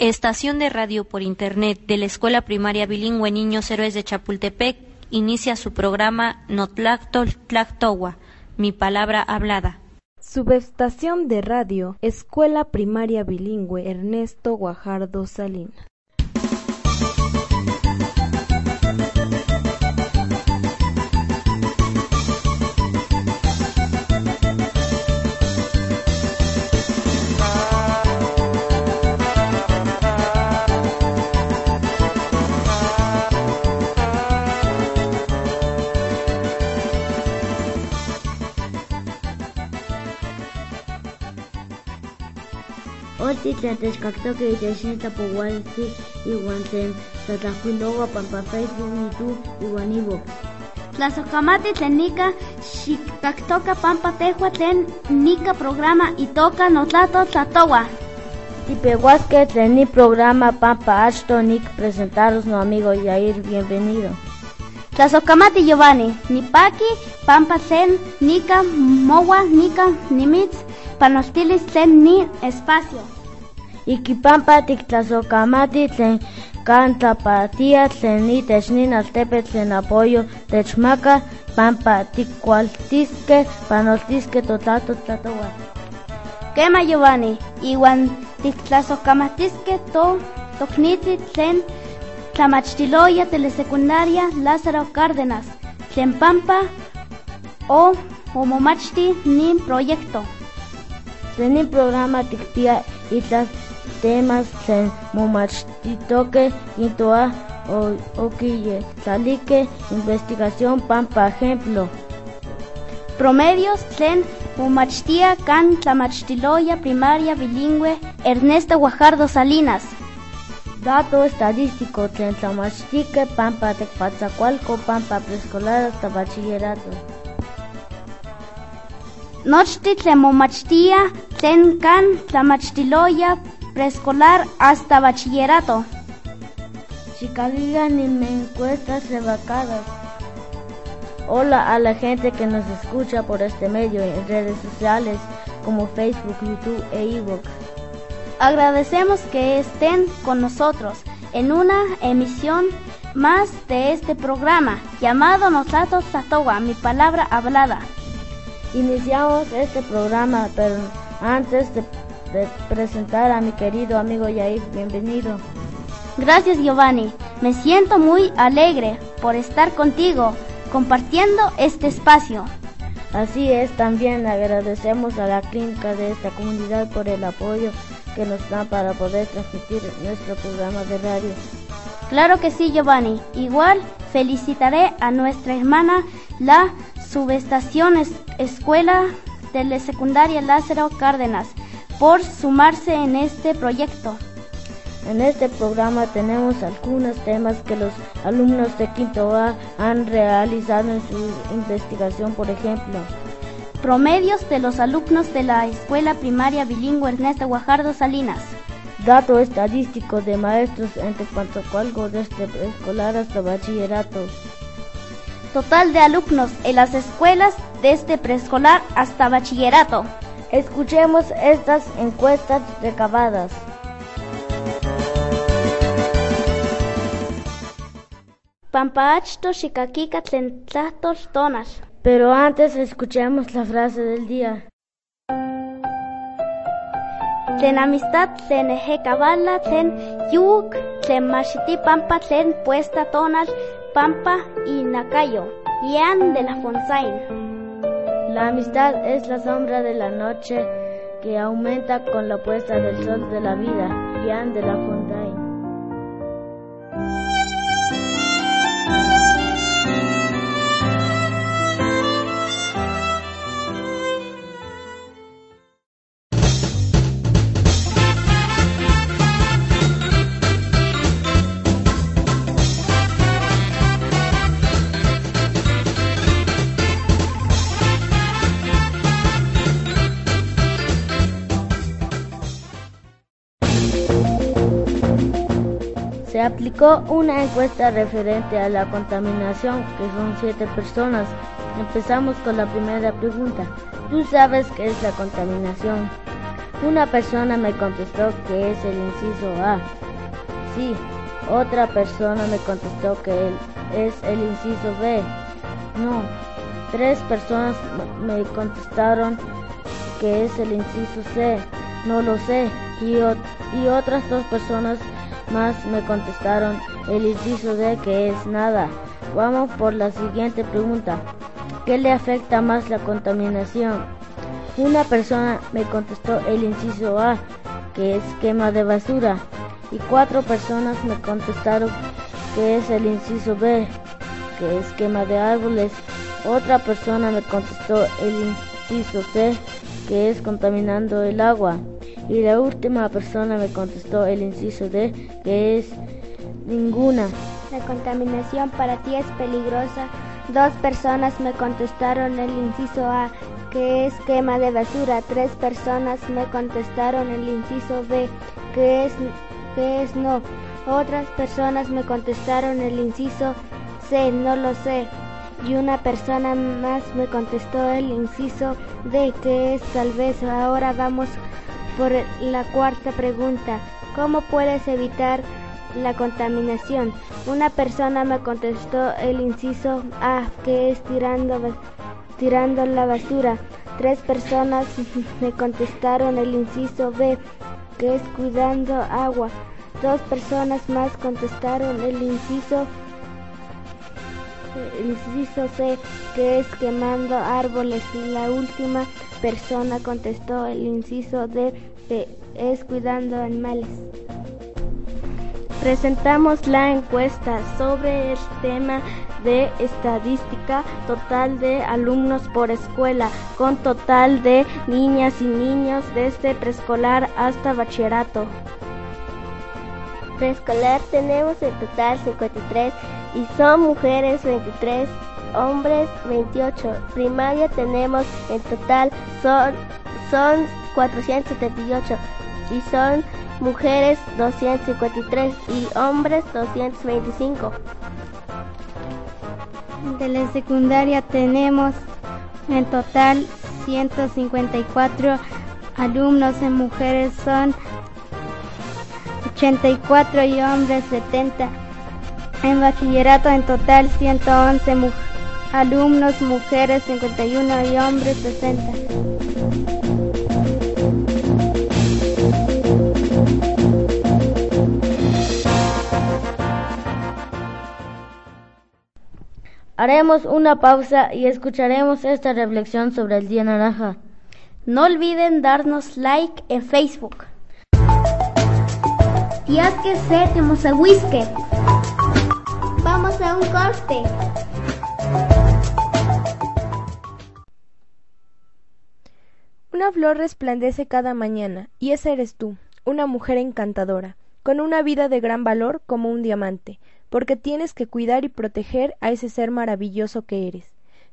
Estación de radio por internet de la Escuela Primaria Bilingüe Niños Héroes de Chapultepec inicia su programa Notlactol Tlactowa, mi palabra hablada. Subestación de radio Escuela Primaria Bilingüe Ernesto Guajardo Salinas. Oti tlatechkaktoki itech tapowaltli iwan tlen tlatlajkuilowa pampa Facebook, YouTube iwan iVoox. Tlasohkamati tlen nika xikkaktoka pampa tehua tlen nika programa itoka notlato tlatowa. Tipeuasque tlen ni programa pampa achto nik presentaros no amigo Yair, bienvenido. Tlasohkamati Giovanni, nipaki pampa tlen nika mowa nika nimitz panostilis tlen ni espacio. Ikipampa tiktlasohkamati tlen kan tlapatia tlen itech nin altepetl tlen apoyo techmaka pampa tikkualtiskeh panoltiskeh totlato tlatowa. Kema Giovanni, iwan tiktlasohkamatiskeh to toknitzi tlen tlamachtiloya telesecundaria Lázaro Cárdenas, tlen pampa o omomachti nin proyecto. Tlen nin programa tikpia itlas temas tlen momachtitokeh intoa o okiyetlalikeh investigación pampa ejemplo. Promedios tlen momachtia kan tlamachtiloya primaria bilingüe Ernesto Guajardo Salinas. Dato estadístico tlen tlamachtikeh pampa tekpatzakualko pampa preescolar hasta bachillerato. Nochti tlen momachtia tlen kan tlamachtiloya preescolar hasta bachillerato. Chicaligan encuestas rebacadas. Hola a la gente que nos escucha por este medio en redes sociales como Facebook, YouTube e iVoox. Agradecemos que estén con nosotros en una emisión más de este programa llamado Notato Tatowa, mi palabra hablada. Iniciamos este programa, pero antes de, de, presentar a mi querido amigo Yair, bienvenido. Gracias Giovanni, me siento muy alegre por estar contigo compartiendo este espacio. Así es, también agradecemos a la clínica de esta comunidad por el apoyo que nos dan para poder transmitir nuestro programa de radio. Claro que sí, Giovanni. Igual felicitaré a nuestra hermana, la subestación es Escuela de la Secundaria Lázaro Cárdenas, por sumarse en este proyecto. En este programa tenemos algunos temas que los alumnos de quinto A han realizado en su investigación, por ejemplo. Promedios de los alumnos de la Escuela Primaria Bilingüe Ernesto Guajardo Salinas. Dato estadístico de maestros entre Pantocualco desde preescolar hasta bachillerato. Total de alumnos en las escuelas desde preescolar hasta bachillerato. Escuchemos estas encuestas recabadas. Pampaachto xikakika tlen tlahtol tonal. Pero antes escuchemos la frase del día. Tlen amistad tlen ejekabala tlen yuk tlen machiti pampa tlen puesta tonal pampa y nakayo. Ian de la Fonsain. La amistad es la sombra de la noche que aumenta con la puesta del sol de la vida. Ian de la aplicó una encuesta referente a la contaminación, que son siete personas. Empezamos con la primera pregunta. ¿Tú sabes qué es la contaminación? Una persona me contestó que es el inciso A. Sí. Otra persona me contestó que es el inciso B. No. Tres personas me contestaron que es el inciso C. No lo sé. Y, y otras dos personas más me contestaron el inciso D que es nada. Vamos por la siguiente pregunta. ¿Qué le afecta más la contaminación? Una persona me contestó el inciso A, que es quema de basura, y cuatro personas me contestaron que es el inciso B, que es quema de árboles. Otra persona me contestó el inciso C, que es contaminando el agua. Y la última persona me contestó el inciso D, que es ninguna. La contaminación para ti es peligrosa. Dos personas me contestaron el inciso A, que es quema de basura. Tres personas me contestaron el inciso B, que es, que es no. Otras personas me contestaron el inciso C, no lo sé. Y una persona más me contestó el inciso D, que es tal vez. Ahora vamos por la cuarta pregunta. ¿Cómo puedes evitar la contaminación? Una persona me contestó el inciso A, que es tirando tirando la basura. Tres personas me contestaron el inciso B, que es cuidando agua. Dos personas más contestaron el inciso inciso C, que es quemando árboles. Y la última persona contestó el inciso D, que es cuidando animales. Presentamos la encuesta sobre el tema de estadística total de alumnos por escuela, con total de niñas y niños desde preescolar hasta bachillerato. Preescolar tenemos en total 53 y son mujeres 23, hombres 28. Primaria tenemos en total son, son 478 y son mujeres 253 y hombres 225. De la secundaria tenemos en total 154 alumnos en mujeres son 84 y hombres 70. En bachillerato en total 111 alumnos, mujeres 51 y hombres 60. Haremos una pausa y escucharemos esta reflexión sobre el Día Naranja. No olviden darnos like en Facebook. Días que se un corte. Una flor resplandece cada mañana, y esa eres tú, una mujer encantadora, con una vida de gran valor como un diamante, porque tienes que cuidar y proteger a ese ser maravilloso que eres.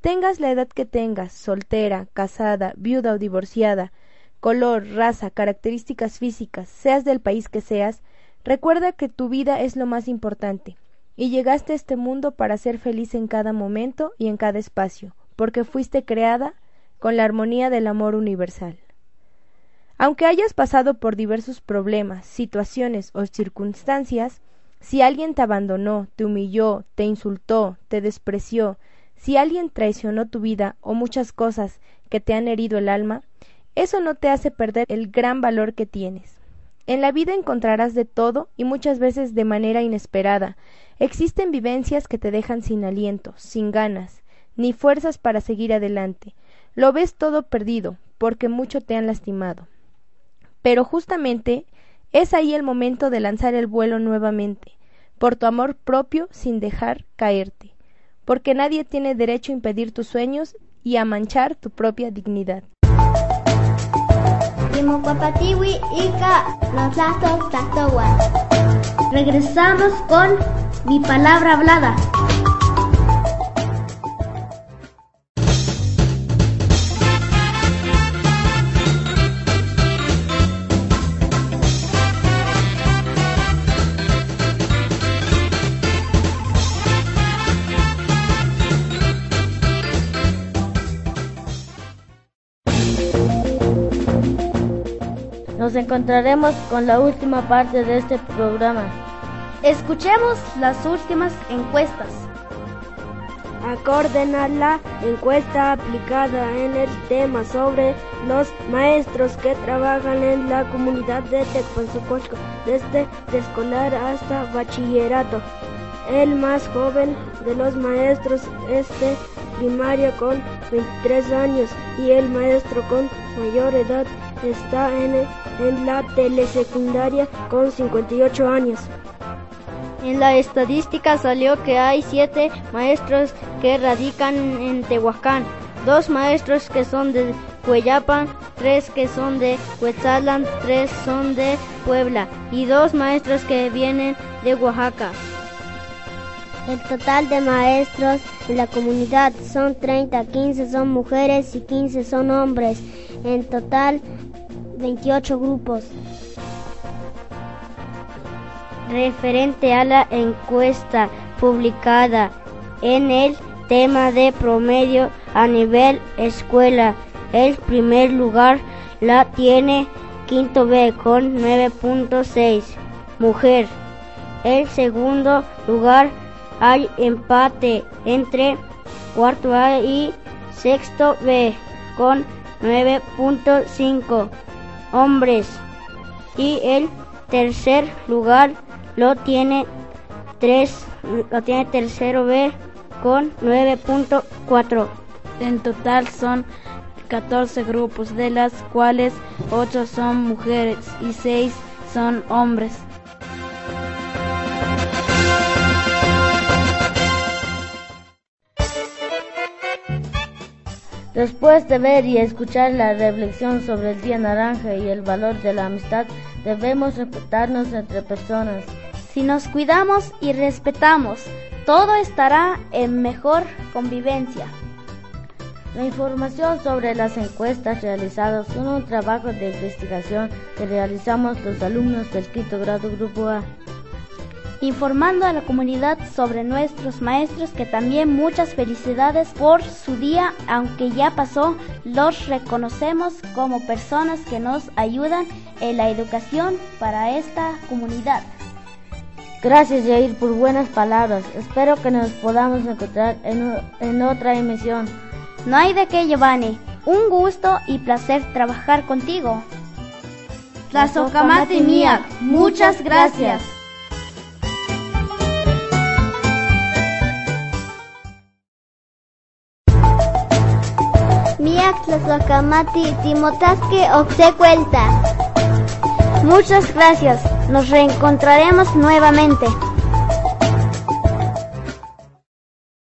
Tengas la edad que tengas, soltera, casada, viuda o divorciada, color, raza, características físicas, seas del país que seas, recuerda que tu vida es lo más importante, y llegaste a este mundo para ser feliz en cada momento y en cada espacio, porque fuiste creada con la armonía del amor universal. Aunque hayas pasado por diversos problemas, situaciones o circunstancias, si alguien te abandonó, te humilló, te insultó, te despreció, si alguien traicionó tu vida o muchas cosas que te han herido el alma, eso no te hace perder el gran valor que tienes. En la vida encontrarás de todo y muchas veces de manera inesperada. Existen vivencias que te dejan sin aliento, sin ganas, ni fuerzas para seguir adelante. Lo ves todo perdido, porque mucho te han lastimado. Pero justamente es ahí el momento de lanzar el vuelo nuevamente, por tu amor propio sin dejar caerte, porque nadie tiene derecho a impedir tus sueños y a manchar tu propia dignidad. Regresamos con mi palabra hablada. Nos encontraremos con la última parte de este programa. Escuchemos las últimas encuestas. Acorden a la encuesta aplicada en el tema sobre los maestros que trabajan en la comunidad de Tecpanzocolco desde escolar hasta bachillerato. El más joven de los maestros es de primaria con 23 años y el maestro con mayor edad está en, en la telesecundaria con 58 años. En la estadística salió que hay siete maestros que radican en Tehuacán, dos maestros que son de Cuellapan, tres que son de Cuetzalan, tres son de Puebla y dos maestros que vienen de Oaxaca. El total de maestros en la comunidad son 30, 15 son mujeres y 15 son hombres. En total 28 grupos. Referente a la encuesta publicada en el tema de promedio a nivel escuela, el primer lugar la tiene quinto B con 9.6 mujer. El segundo lugar hay empate entre cuarto A y sexto B con 9.5 hombres. Y el tercer lugar lo tiene 3 lo tiene tercero B con 9.4 en total son 14 grupos de las cuales 8 son mujeres y 6 son hombres Después de ver y escuchar la reflexión sobre el Día Naranja y el valor de la amistad, debemos respetarnos entre personas. Si nos cuidamos y respetamos, todo estará en mejor convivencia. La información sobre las encuestas realizadas son un trabajo de investigación que realizamos los alumnos del quinto grado Grupo A informando a la comunidad sobre nuestros maestros que también muchas felicidades por su día, aunque ya pasó, los reconocemos como personas que nos ayudan en la educación para esta comunidad. Gracias Jair por buenas palabras. Espero que nos podamos encontrar en, en otra emisión. No hay de qué, Giovanni. Un gusto y placer trabajar contigo. Tlazocamati mía, muchas gracias. Miak Tlazocamati Timotasque Oxecuelta. Muchas gracias. Nos reencontraremos nuevamente.